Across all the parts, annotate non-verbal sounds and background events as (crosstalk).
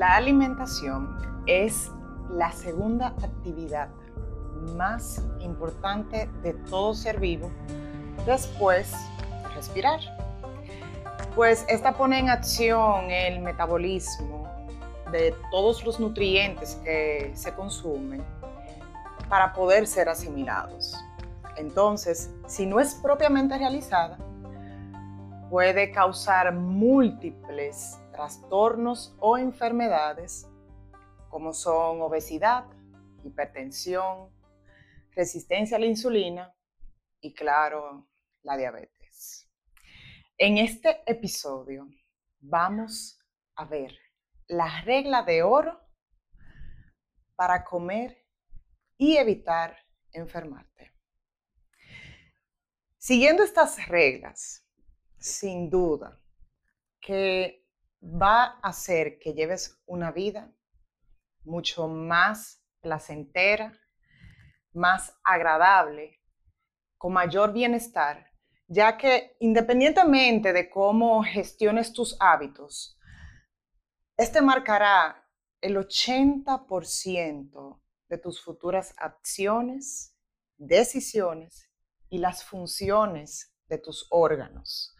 La alimentación es la segunda actividad más importante de todo ser vivo después de respirar. Pues esta pone en acción el metabolismo de todos los nutrientes que se consumen para poder ser asimilados. Entonces, si no es propiamente realizada, puede causar múltiples trastornos o enfermedades como son obesidad, hipertensión, resistencia a la insulina y claro, la diabetes. En este episodio vamos a ver la regla de oro para comer y evitar enfermarte. Siguiendo estas reglas, sin duda, que va a hacer que lleves una vida mucho más placentera, más agradable, con mayor bienestar, ya que independientemente de cómo gestiones tus hábitos, este marcará el 80% de tus futuras acciones, decisiones y las funciones de tus órganos,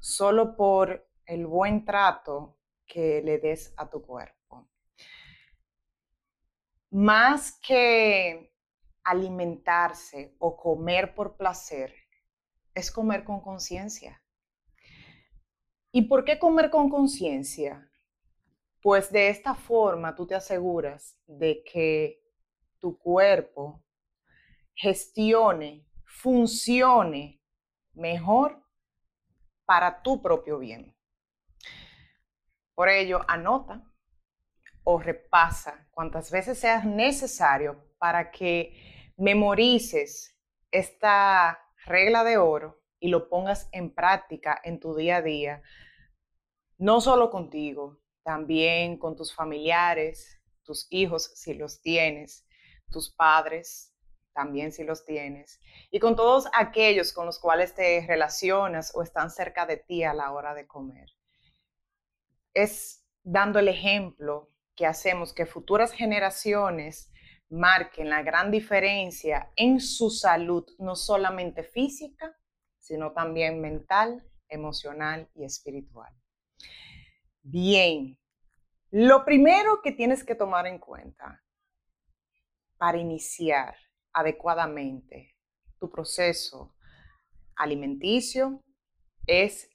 solo por el buen trato que le des a tu cuerpo. Más que alimentarse o comer por placer, es comer con conciencia. ¿Y por qué comer con conciencia? Pues de esta forma tú te aseguras de que tu cuerpo gestione, funcione mejor para tu propio bien. Por ello, anota o repasa cuantas veces sea necesario para que memorices esta regla de oro y lo pongas en práctica en tu día a día, no solo contigo, también con tus familiares, tus hijos si los tienes, tus padres también si los tienes, y con todos aquellos con los cuales te relacionas o están cerca de ti a la hora de comer. Es dando el ejemplo que hacemos que futuras generaciones marquen la gran diferencia en su salud, no solamente física, sino también mental, emocional y espiritual. Bien, lo primero que tienes que tomar en cuenta para iniciar adecuadamente tu proceso alimenticio es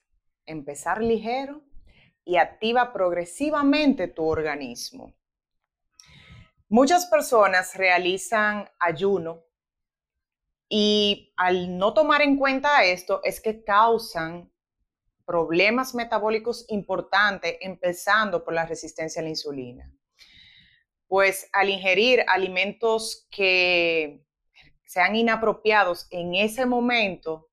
empezar ligero y activa progresivamente tu organismo. Muchas personas realizan ayuno y al no tomar en cuenta esto es que causan problemas metabólicos importantes, empezando por la resistencia a la insulina. Pues al ingerir alimentos que sean inapropiados en ese momento,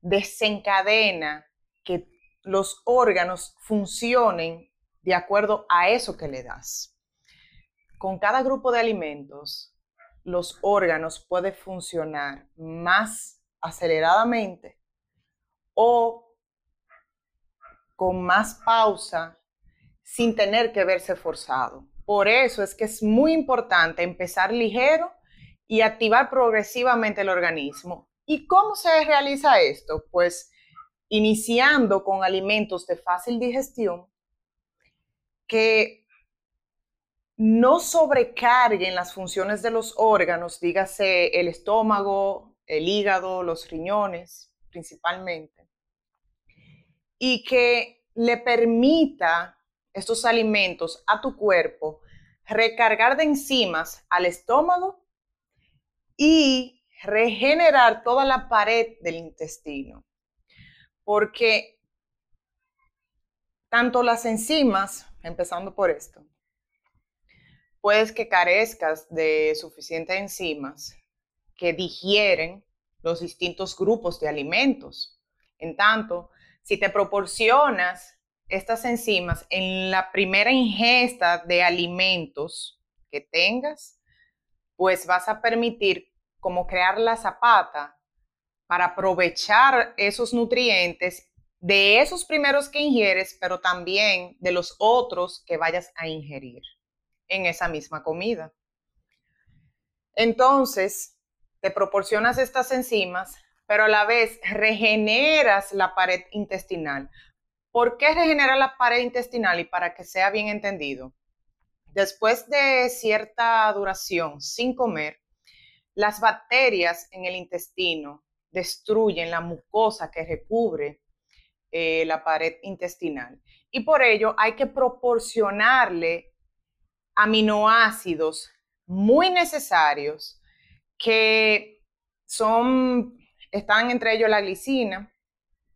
desencadena que los órganos funcionen de acuerdo a eso que le das. Con cada grupo de alimentos, los órganos pueden funcionar más aceleradamente o con más pausa sin tener que verse forzado. Por eso es que es muy importante empezar ligero y activar progresivamente el organismo. ¿Y cómo se realiza esto? Pues iniciando con alimentos de fácil digestión que no sobrecarguen las funciones de los órganos, dígase el estómago, el hígado, los riñones principalmente y que le permita estos alimentos a tu cuerpo recargar de enzimas al estómago y regenerar toda la pared del intestino. Porque tanto las enzimas, empezando por esto, puedes que carezcas de suficientes enzimas que digieren los distintos grupos de alimentos. En tanto, si te proporcionas estas enzimas en la primera ingesta de alimentos que tengas, pues vas a permitir como crear la zapata para aprovechar esos nutrientes de esos primeros que ingieres, pero también de los otros que vayas a ingerir en esa misma comida. Entonces, te proporcionas estas enzimas, pero a la vez regeneras la pared intestinal. ¿Por qué regenerar la pared intestinal? Y para que sea bien entendido, después de cierta duración sin comer, las bacterias en el intestino destruyen la mucosa que recubre eh, la pared intestinal. Y por ello hay que proporcionarle aminoácidos muy necesarios que son, están entre ellos la glicina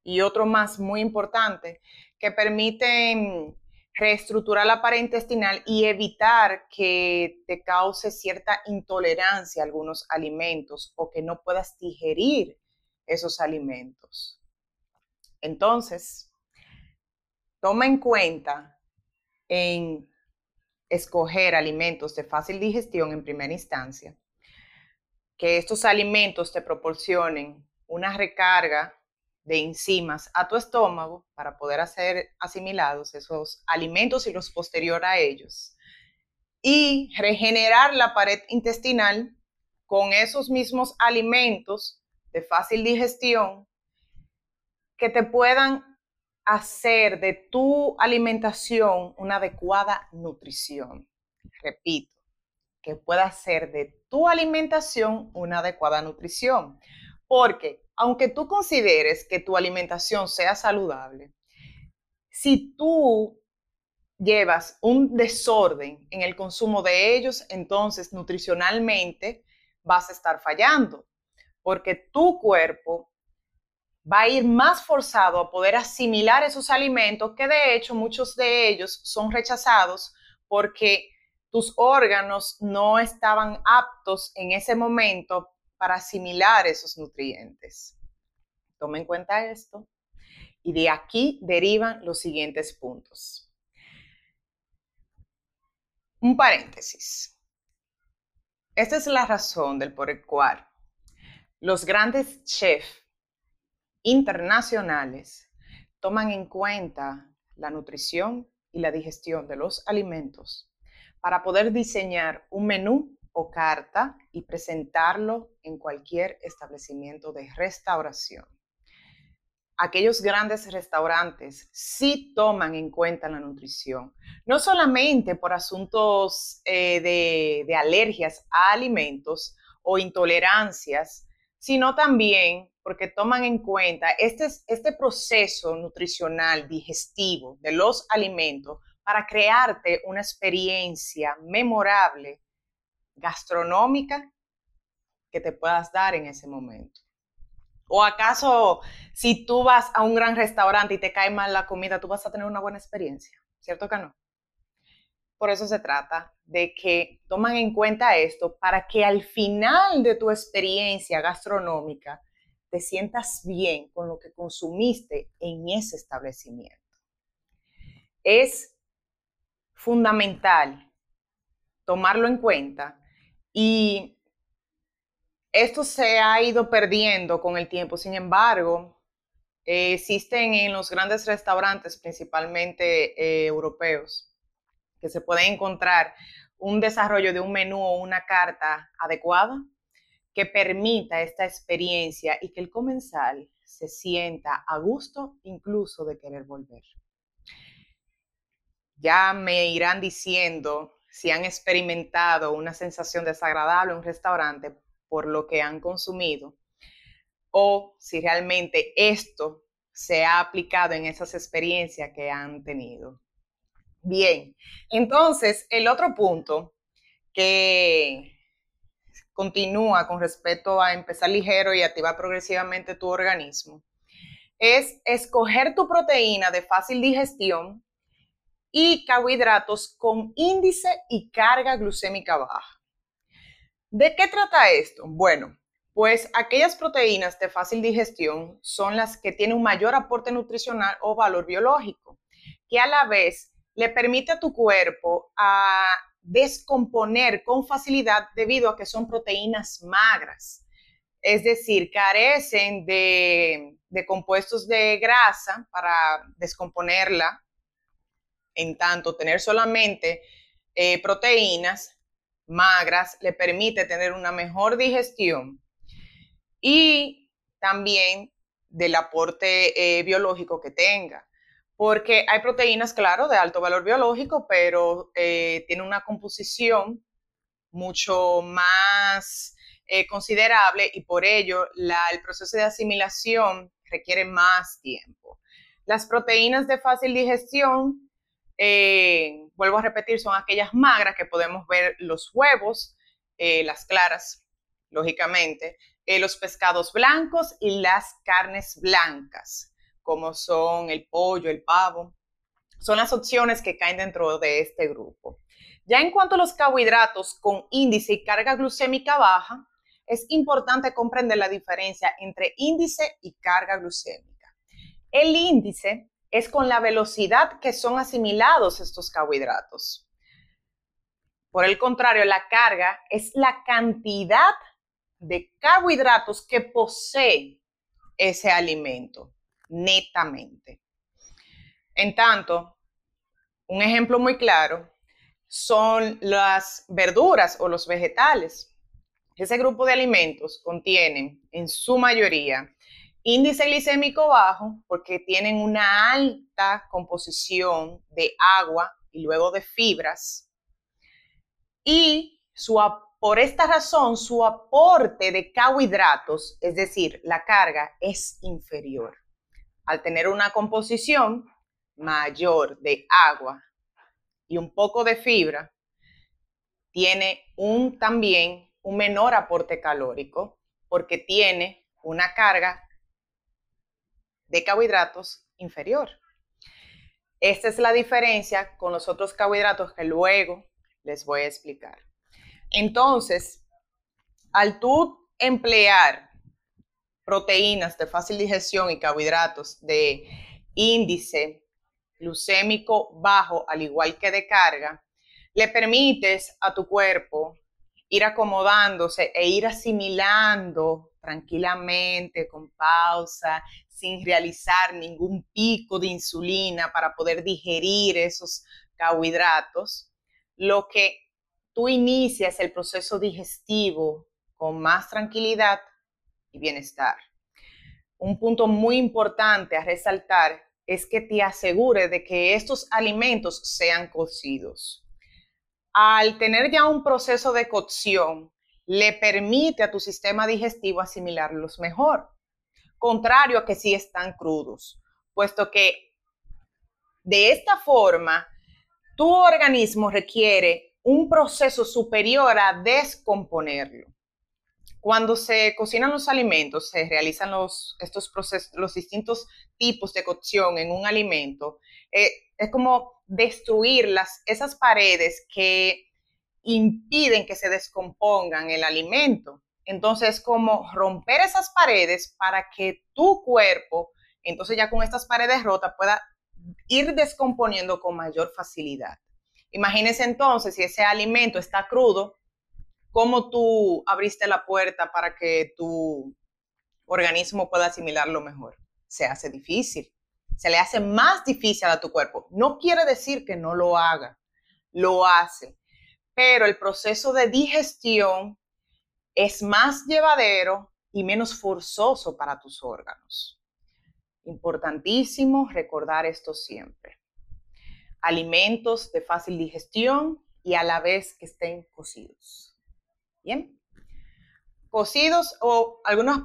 y otro más muy importante, que permiten reestructurar la pared intestinal y evitar que te cause cierta intolerancia a algunos alimentos o que no puedas digerir esos alimentos. Entonces, toma en cuenta en escoger alimentos de fácil digestión en primera instancia, que estos alimentos te proporcionen una recarga de enzimas a tu estómago para poder ser asimilados esos alimentos y los posterior a ellos. Y regenerar la pared intestinal con esos mismos alimentos de fácil digestión que te puedan hacer de tu alimentación una adecuada nutrición. Repito, que pueda hacer de tu alimentación una adecuada nutrición. Porque aunque tú consideres que tu alimentación sea saludable, si tú llevas un desorden en el consumo de ellos, entonces nutricionalmente vas a estar fallando, porque tu cuerpo va a ir más forzado a poder asimilar esos alimentos que de hecho muchos de ellos son rechazados porque tus órganos no estaban aptos en ese momento para asimilar esos nutrientes. Toma en cuenta esto y de aquí derivan los siguientes puntos. Un paréntesis. Esta es la razón del por el cual los grandes chefs internacionales toman en cuenta la nutrición y la digestión de los alimentos para poder diseñar un menú o carta y presentarlo en cualquier establecimiento de restauración. Aquellos grandes restaurantes sí toman en cuenta la nutrición, no solamente por asuntos eh, de, de alergias a alimentos o intolerancias, sino también porque toman en cuenta este, este proceso nutricional, digestivo de los alimentos para crearte una experiencia memorable, gastronómica, que te puedas dar en ese momento. ¿O acaso si tú vas a un gran restaurante y te cae mal la comida, tú vas a tener una buena experiencia? ¿Cierto que no? Por eso se trata de que toman en cuenta esto para que al final de tu experiencia gastronómica te sientas bien con lo que consumiste en ese establecimiento. Es fundamental tomarlo en cuenta y esto se ha ido perdiendo con el tiempo. Sin embargo, existen en los grandes restaurantes, principalmente eh, europeos, que se puede encontrar un desarrollo de un menú o una carta adecuada que permita esta experiencia y que el comensal se sienta a gusto incluso de querer volver. Ya me irán diciendo si han experimentado una sensación desagradable en un restaurante por lo que han consumido o si realmente esto se ha aplicado en esas experiencias que han tenido. Bien, entonces el otro punto que continúa con respecto a empezar ligero y activar progresivamente tu organismo es escoger tu proteína de fácil digestión y carbohidratos con índice y carga glucémica baja. ¿De qué trata esto? Bueno, pues aquellas proteínas de fácil digestión son las que tienen un mayor aporte nutricional o valor biológico, que a la vez le permite a tu cuerpo a descomponer con facilidad debido a que son proteínas magras. es decir, carecen de, compuestos de grasa para descomponerla, en tanto tener solamente eh, proteínas magras le permite tener una mejor digestión y también del aporte eh, biológico que tenga. Porque hay proteínas, claro, de alto valor biológico, pero eh, tiene una composición mucho más eh, considerable y por ello el proceso de asimilación requiere más tiempo. Las proteínas de fácil digestión, eh, vuelvo a repetir, son aquellas magras que podemos ver los huevos, eh, las claras, lógicamente, los pescados blancos y las carnes blancas, como son el pollo, el pavo. Son las opciones que caen dentro de este grupo. Ya en cuanto a los carbohidratos con índice y carga glucémica baja, es importante comprender la diferencia entre índice y carga glucémica. El índice es con la velocidad que son asimilados estos carbohidratos. Por el contrario, la carga es la cantidad de carbohidratos que posee ese alimento netamente. En tanto, un ejemplo muy claro son las verduras o los vegetales. Ese grupo de alimentos contienen en su mayoría índice glicémico bajo porque tienen una alta composición de agua y luego de fibras. Y su, por esta razón su aporte de carbohidratos, es decir, la carga, es inferior. Al tener una composición mayor de agua y un poco de fibra, tiene un también un menor aporte calórico porque tiene una carga de carbohidratos inferior. Esta es la diferencia con los otros carbohidratos que luego les voy a explicar. Entonces, al tú emplear proteínas de fácil digestión y carbohidratos de índice glucémico bajo, al igual que de carga, le permites a tu cuerpo ir acomodándose e ir asimilando tranquilamente, con pausa, sin realizar ningún pico de insulina para poder digerir esos carbohidratos, lo que tú inicias el proceso digestivo con más tranquilidad bienestar. Un punto muy importante a resaltar es que te asegure de que estos alimentos sean cocidos al tener ya un proceso de cocción, le permite a tu sistema digestivo asimilarlos mejor, contrario a que si están crudos, puesto que de esta forma tu organismo requiere un proceso superior a descomponerlo. Cuando se cocinan los alimentos, se realizan los, estos procesos, los distintos tipos de cocción en un alimento, eh, es como destruir las, esas paredes que impiden que se descompongan el alimento. Entonces, como romper esas paredes para que tu cuerpo, entonces ya con estas paredes rotas, pueda ir descomponiendo con mayor facilidad. Imagínese entonces si ese alimento está crudo, ¿cómo tú abriste la puerta para que tu organismo pueda asimilarlo mejor? Se hace difícil se le hace más difícil a tu cuerpo. No quiere decir que no lo haga, lo hace, pero el proceso de digestión es más llevadero y menos forzoso para tus órganos. Importantísimo recordar esto siempre. Alimentos de fácil digestión y a la vez que estén cocidos. Bien. Cocidos o algunos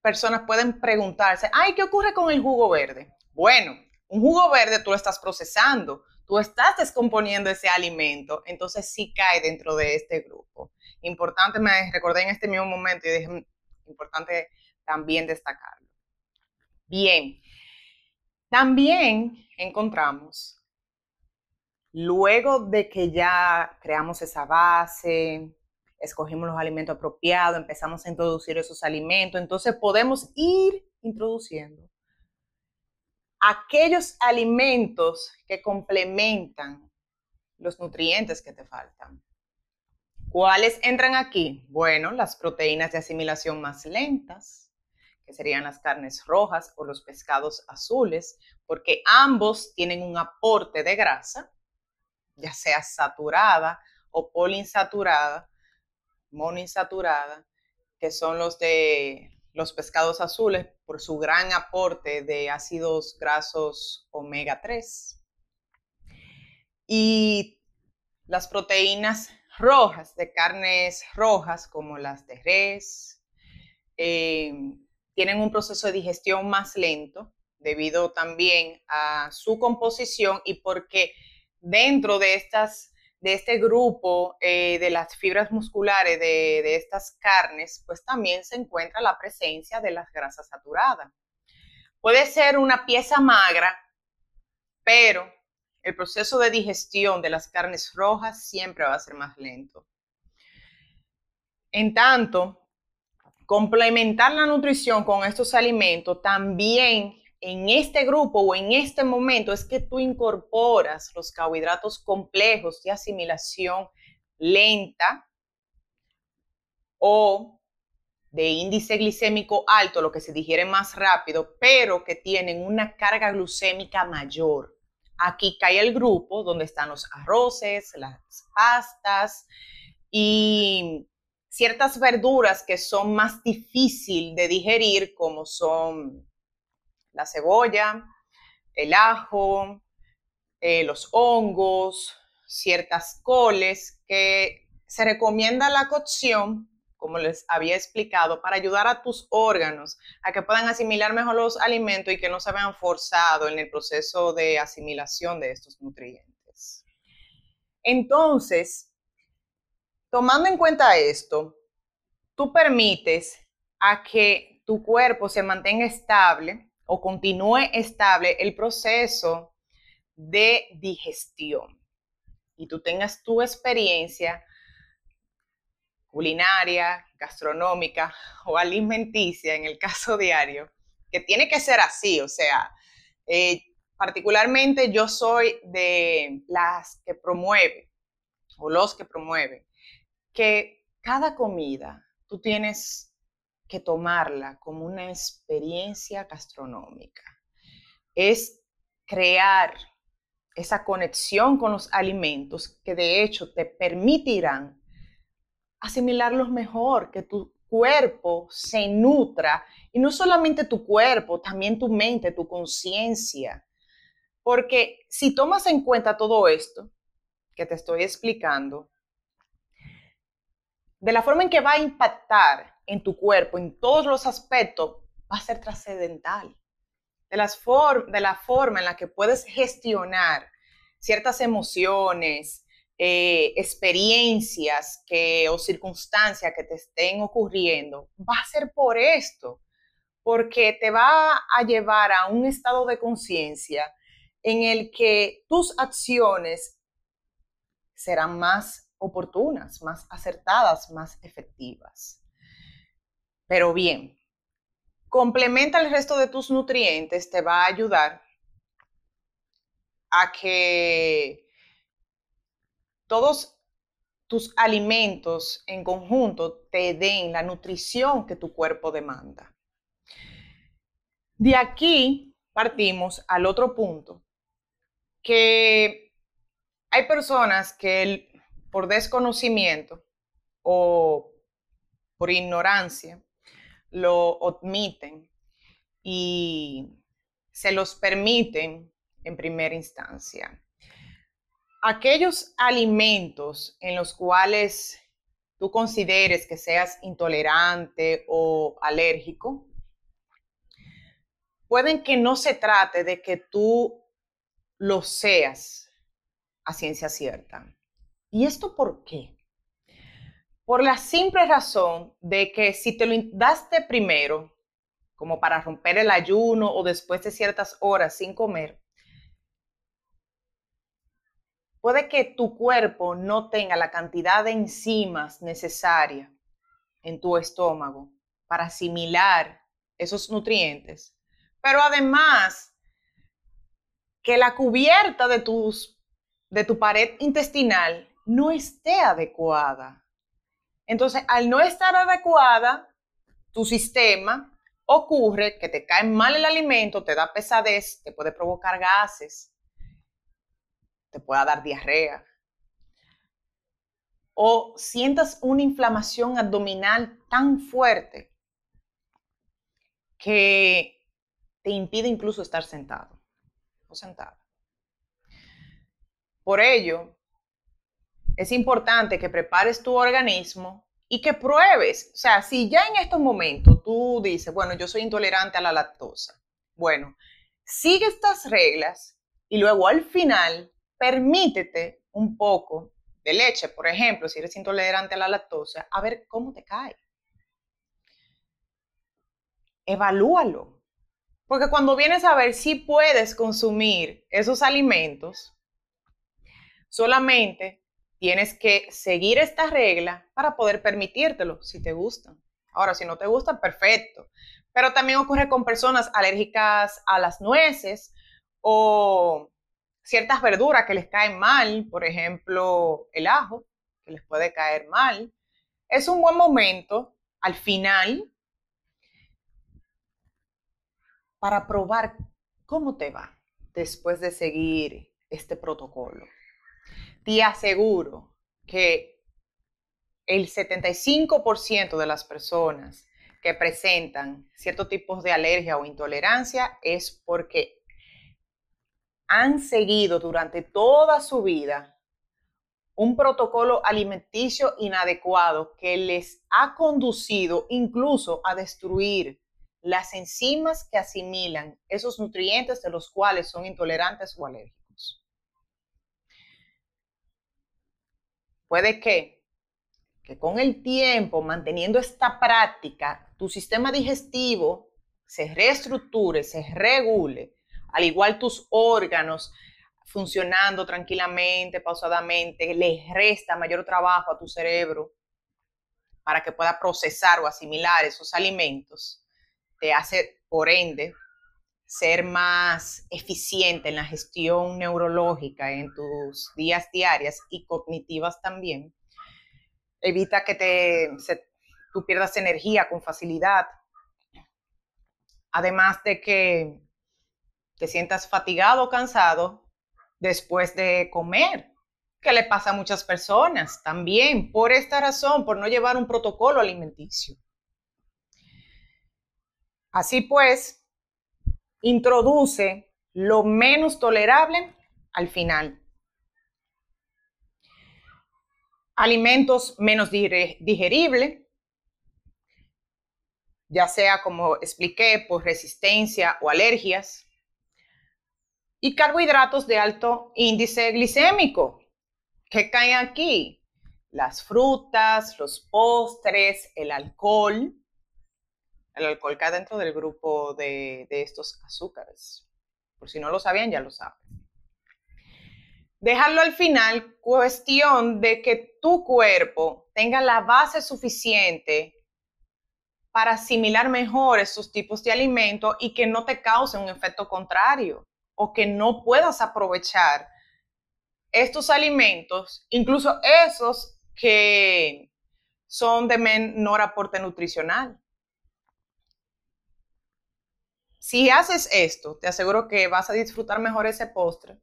personas pueden preguntarse, ay, ¿qué ocurre con el jugo verde? Bueno, un jugo verde tú lo estás procesando, tú estás descomponiendo ese alimento, entonces sí cae dentro de este grupo. Importante, me recordé en este mismo momento y dije, mm, importante también destacarlo. Bien, también encontramos, luego de que ya creamos esa base, escogimos los alimentos apropiados, empezamos a introducir esos alimentos, entonces podemos ir introduciendo aquellos alimentos que complementan los nutrientes que te faltan. ¿Cuáles entran aquí? Bueno, las proteínas de asimilación más lentas, que serían las carnes rojas o los pescados azules, porque ambos tienen un aporte de grasa, ya sea saturada o poliinsaturada, monoinsaturada, que son los de los pescados azules por su gran aporte de ácidos grasos omega 3. Y las proteínas rojas, de carnes rojas como las de res, eh, tienen un proceso de digestión más lento debido también a su composición y porque dentro de estas de este grupo eh, de las fibras musculares de, de, estas carnes, pues también se encuentra la presencia de las grasas saturadas. Puede ser una pieza magra, pero el proceso de digestión de las carnes rojas siempre va a ser más lento. En tanto, complementar la nutrición con estos alimentos también en este grupo o en este momento es que tú incorporas los carbohidratos complejos de asimilación lenta o de índice glicémico alto, lo que se digiere más rápido, pero que tienen una carga glucémica mayor. Aquí cae el grupo donde están los arroces, las pastas y ciertas verduras que son más difíciles de digerir, como son la cebolla, el ajo, eh, los hongos, ciertas coles, que se recomienda la cocción como les había explicado, para ayudar a tus órganos a que puedan asimilar mejor los alimentos y que no se vean forzados en el proceso de asimilación de estos nutrientes. Entonces, tomando en cuenta esto, tú permites a que tu cuerpo se mantenga estable o continúe estable el proceso de digestión. Y tú tengas tu experiencia culinaria, gastronómica o alimenticia, en el caso diario, que tiene que ser así, o sea, eh, particularmente yo soy de las que promueve o los que promueven que cada comida tú tienes que tomarla como una experiencia gastronómica. Es crear esa conexión con los alimentos que de hecho te permitirán asimilarlos mejor, que tu cuerpo se nutra y no solamente tu cuerpo, también tu mente, tu conciencia. Porque si tomas en cuenta todo esto que te estoy explicando, de la forma en que va a impactar en tu cuerpo, en todos los aspectos, va a ser trascendental. De, las de la forma en la que puedes gestionar ciertas emociones, eh, experiencias que, o circunstancias que te estén ocurriendo, va a ser por esto, porque te va a llevar a un estado de conciencia en el que tus acciones serán más oportunas, más acertadas, más efectivas. Pero bien, complementa el resto de tus nutrientes, te va a ayudar a que todos tus alimentos en conjunto te den la nutrición que tu cuerpo demanda. De aquí partimos al otro punto, que hay personas que por desconocimiento o por ignorancia lo omiten y se los permiten en primera instancia aquellos alimentos en los cuales tú consideres que seas intolerante o alérgico, pueden que no se trate de que tú lo seas a ciencia cierta. ¿Y esto por qué? Por la simple razón de que si te lo daste primero, como para romper el ayuno o después de ciertas horas sin comer, puede que tu cuerpo no tenga la cantidad de enzimas necesaria en tu estómago para asimilar esos nutrientes, pero además que la cubierta de, tus, de tu pared intestinal no esté adecuada Entonces, al no estar adecuada, tu sistema ocurre que te cae mal el alimento, te da pesadez, te puede provocar gases, te puede dar diarrea. O sientas una inflamación abdominal tan fuerte que te impide incluso estar sentado o sentada. Por ello, es importante que prepares tu organismo y que pruebes. O sea, si ya en estos momentos tú dices, bueno, yo soy intolerante a la lactosa, bueno, sigue estas reglas y luego al final permítete un poco de leche, por ejemplo, si eres intolerante a la lactosa, a ver cómo te cae. Evalúalo. Porque cuando vienes a ver si puedes consumir esos alimentos, solamente tienes que seguir esta regla para poder permitírtelo si te gustan. Ahora, si no te gustan, perfecto. Pero también ocurre con personas alérgicas a las nueces o ciertas verduras que les caen mal, por ejemplo, el ajo, que les puede caer mal. Es un buen momento al final para probar cómo te va después de seguir este protocolo te aseguro que el 75% de las personas que presentan ciertos tipos de alergia o intolerancia es porque han seguido durante toda su vida un protocolo alimenticio inadecuado que les ha conducido incluso a destruir las enzimas que asimilan esos nutrientes de los cuales son intolerantes o alérgicos. Puede que, que con el tiempo, manteniendo esta práctica, tu sistema digestivo se reestructure, se regule, al igual tus órganos funcionando tranquilamente, pausadamente, le resta mayor trabajo a tu cerebro para que pueda procesar o asimilar esos alimentos, te hace, por ende, ser más eficiente en la gestión neurológica en tus días diarias y cognitivas también. Evita que te, tú pierdas energía con facilidad. Además de que te sientas fatigado o cansado después de comer, que le pasa a muchas personas también por esta razón, por no llevar un protocolo alimenticio. Así pues, introduce lo menos tolerable al final. Alimentos menos digeribles, ya sea como expliqué, por resistencia o alergias. Y carbohidratos de alto índice glicémico. ¿Qué caen aquí? Las frutas, los postres, el alcohol, el alcohol cae dentro del grupo de, estos azúcares. Por si no lo sabían, ya lo saben. Dejarlo al final, cuestión de que tu cuerpo tenga la base suficiente para asimilar mejor esos tipos de alimentos y que no te cause un efecto contrario o que no puedas aprovechar estos alimentos, incluso esos que son de menor aporte nutricional. Si haces esto, te aseguro que vas a disfrutar mejor ese postre.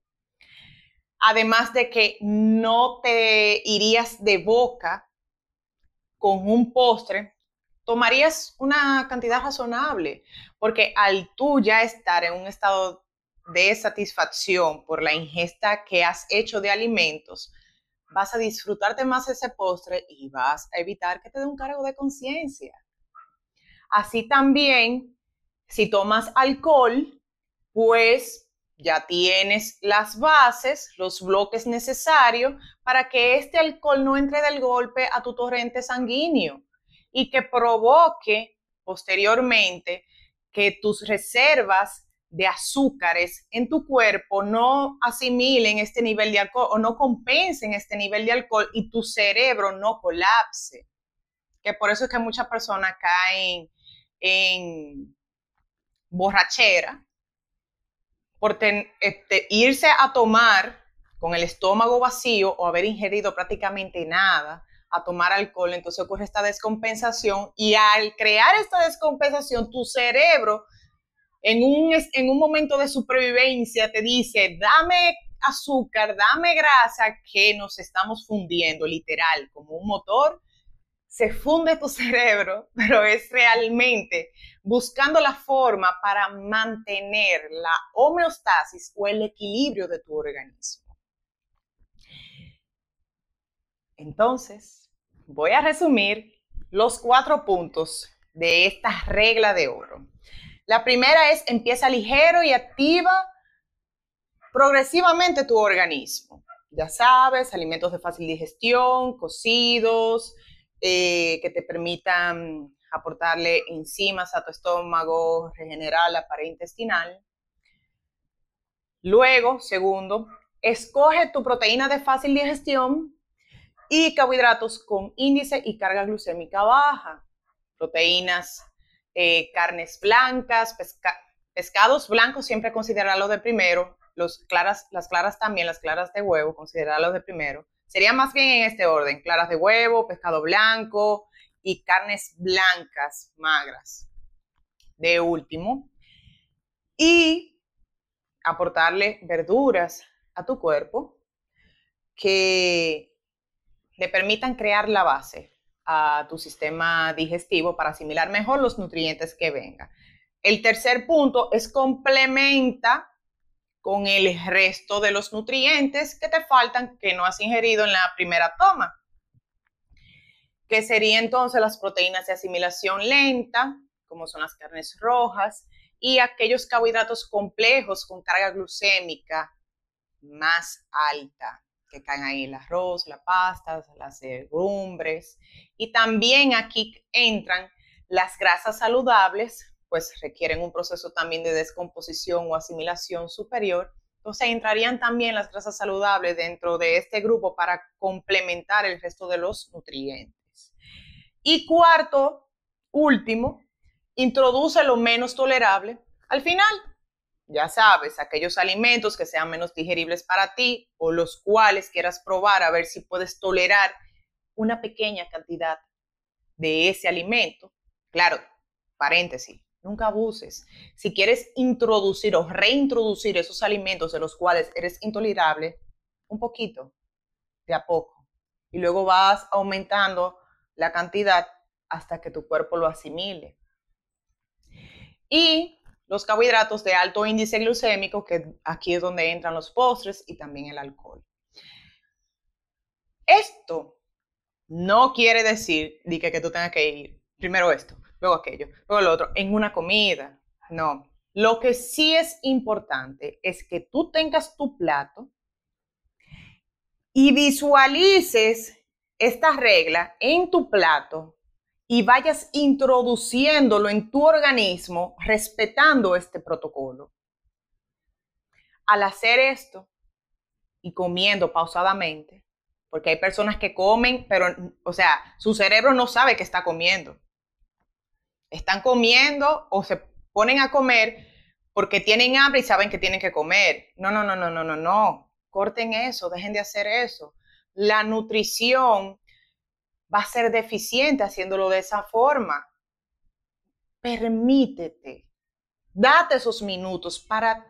Además de que no te irías de boca con un postre, tomarías una cantidad razonable, porque al tú ya estar en un estado de satisfacción por la ingesta que has hecho de alimentos, vas a disfrutarte más ese postre y vas a evitar que te dé un cargo de conciencia. Así también si tomas alcohol, pues ya tienes las bases, los bloques necesarios para que este alcohol no entre del golpe a tu torrente sanguíneo y que provoque posteriormente que tus reservas de azúcares en tu cuerpo no asimilen este nivel de alcohol o no compensen este nivel de alcohol y tu cerebro no colapse. Que por eso es que muchas personas caen en borrachera, por este, irse a tomar con el estómago vacío o haber ingerido prácticamente nada a tomar alcohol, entonces ocurre esta descompensación y al crear esta descompensación, tu cerebro en un, en un momento de supervivencia te dice, dame azúcar, dame grasa, que nos estamos fundiendo, literal, como un motor, se funde tu (laughs) cerebro, pero es realmente buscando la forma para mantener la homeostasis o el equilibrio de tu organismo. Entonces, voy a resumir los cuatro puntos de esta regla de oro. La primera es empieza ligero y activa progresivamente tu organismo. Ya sabes, alimentos de fácil digestión, cocidos, eh, que te permitan aportarle enzimas a tu estómago, regenerar la pared intestinal. Luego, segundo, escoge tu proteína de fácil digestión y carbohidratos con índice y carga glucémica baja. Proteínas, eh, carnes blancas, pescados blancos, siempre considerarlo de primero las claras también, las claras de huevo, considerarlos de primero. Sería más bien en este orden, claras de huevo, pescado blanco y carnes blancas magras de último. Y aportarle verduras a tu cuerpo que le permitan crear la base a tu sistema digestivo para asimilar mejor los nutrientes que vengan. El tercer punto es complementa con el resto de los nutrientes que te faltan que no has ingerido en la primera toma, que serían entonces las proteínas de asimilación lenta, como son las carnes rojas, y aquellos carbohidratos complejos con carga glucémica más alta, que caen ahí el arroz, la pasta, las legumbres. Y también aquí entran las grasas saludables, pues requieren un proceso también de descomposición o asimilación superior. Entonces entrarían también las grasas saludables dentro de este grupo para complementar el resto de los nutrientes. Y cuarto, último, introduce lo menos tolerable al final. Ya sabes, aquellos alimentos que sean menos digeribles para ti o los cuales quieras probar a ver si puedes tolerar una pequeña cantidad de ese alimento. Claro, paréntesis, Nunca abuses. Si quieres introducir o reintroducir esos alimentos de los cuales eres intolerable, un poquito, de a poco. Y luego vas aumentando la cantidad hasta que tu cuerpo lo asimile. Y los carbohidratos de alto índice glucémico, que aquí es donde entran los postres y también el alcohol. Esto no quiere decir que, que tú tengas que ir primero esto, luego aquello, luego lo otro, en una comida. No. Lo que sí es importante es que tú tengas tu plato y visualices esta regla en tu plato y vayas introduciéndolo en tu organismo respetando este protocolo. Al hacer esto y comiendo pausadamente, porque hay personas que comen, pero, o sea, su cerebro no sabe que está comiendo están comiendo o se ponen a comer porque tienen hambre y saben que tienen que comer. No, no, no, no, no, no, no. Corten eso, dejen de hacer eso. La nutrición va a ser deficiente haciéndolo de esa forma. Permítete, date esos minutos para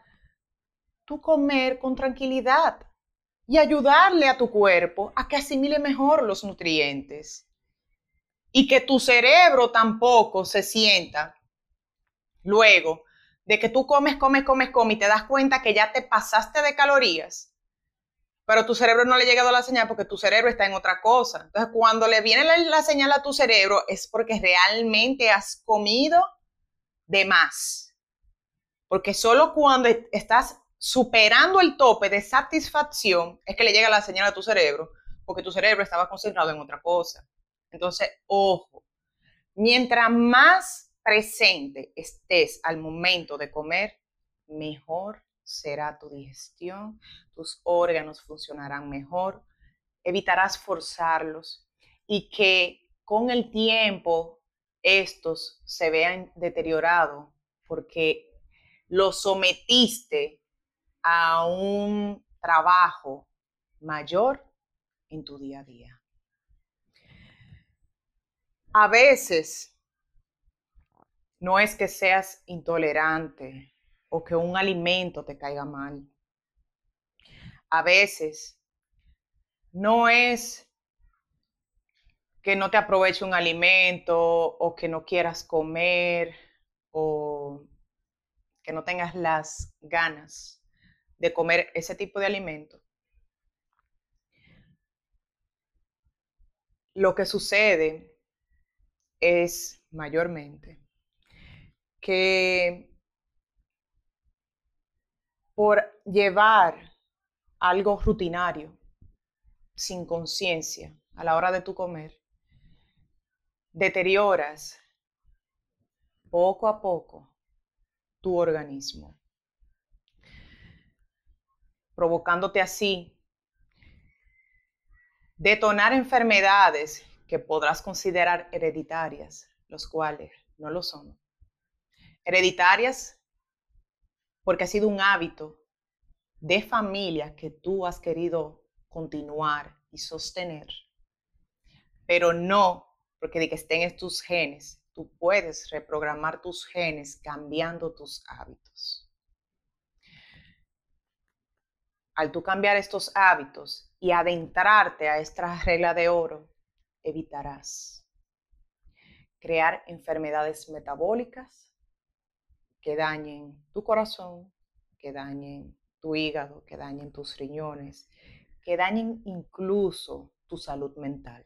tú comer con tranquilidad y ayudarle a tu cuerpo a que asimile mejor los nutrientes y que tu cerebro tampoco se sienta luego de que tú comes, comes, comes, comes y te das cuenta que ya te pasaste de calorías, pero tu cerebro no le ha llegado la señal porque tu cerebro está en otra cosa. Entonces, cuando le viene la, señal a tu cerebro es porque realmente has comido de más. Porque solo cuando estás superando el tope de satisfacción es que le llega la señal a tu cerebro, porque tu cerebro estaba concentrado en otra cosa. Entonces, ojo, mientras más presente estés al momento de comer, mejor será tu digestión, tus órganos funcionarán mejor, evitarás forzarlos y que con el tiempo estos se vean deteriorados porque los sometiste a un trabajo mayor en tu día a día. A veces no es que seas intolerante que un alimento te caiga mal. A veces no es que no te aproveche un alimento o que no quieras comer o que no tengas las ganas de comer ese tipo de alimento. Lo que sucede es mayormente que por llevar algo rutinario, sin conciencia, a la hora de tu comer, deterioras poco a poco tu organismo, provocándote así detonar enfermedades que podrás considerar hereditarias, los cuales no lo son. Hereditarias porque ha sido un hábito de familia que tú has querido continuar y sostener, pero no porque de que estén en tus genes, tú puedes reprogramar tus genes cambiando tus hábitos. Al tú cambiar estos hábitos y adentrarte a esta regla de oro, evitarás crear enfermedades metabólicas que dañen tu corazón, que dañen tu hígado, que dañen tus riñones, que dañen incluso tu salud mental.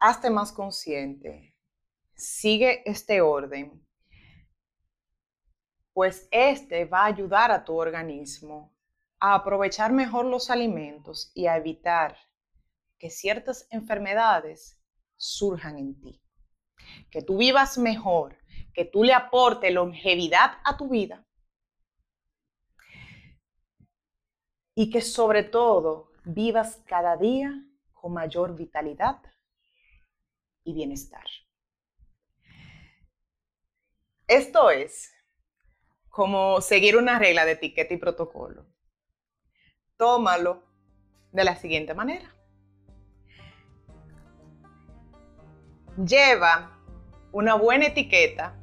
Hazte más consciente, sigue este orden, pues este va a ayudar a tu organismo a aprovechar mejor los alimentos y a evitar que ciertas enfermedades surjan en ti. Que tú vivas mejor, que tú le aporte longevidad a tu vida y que sobre todo vivas cada día con mayor vitalidad y bienestar. Esto es como seguir una regla de etiqueta y protocolo tómalo de la siguiente manera. Lleva una buena etiqueta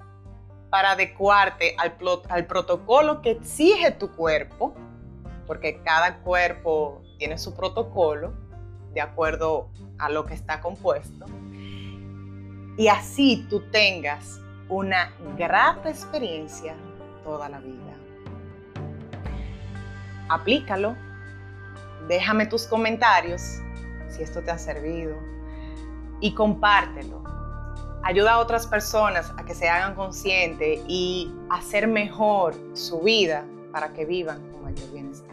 para adecuarte al, al, protocolo que exige tu cuerpo, porque cada cuerpo tiene su protocolo de acuerdo a lo que está compuesto, y así tú tengas una grata experiencia toda la vida. Aplícalo Déjame tus comentarios si esto te ha servido y compártelo. Ayuda a otras personas a que se hagan conscientes y hacer mejor su vida para que vivan con mayor bienestar.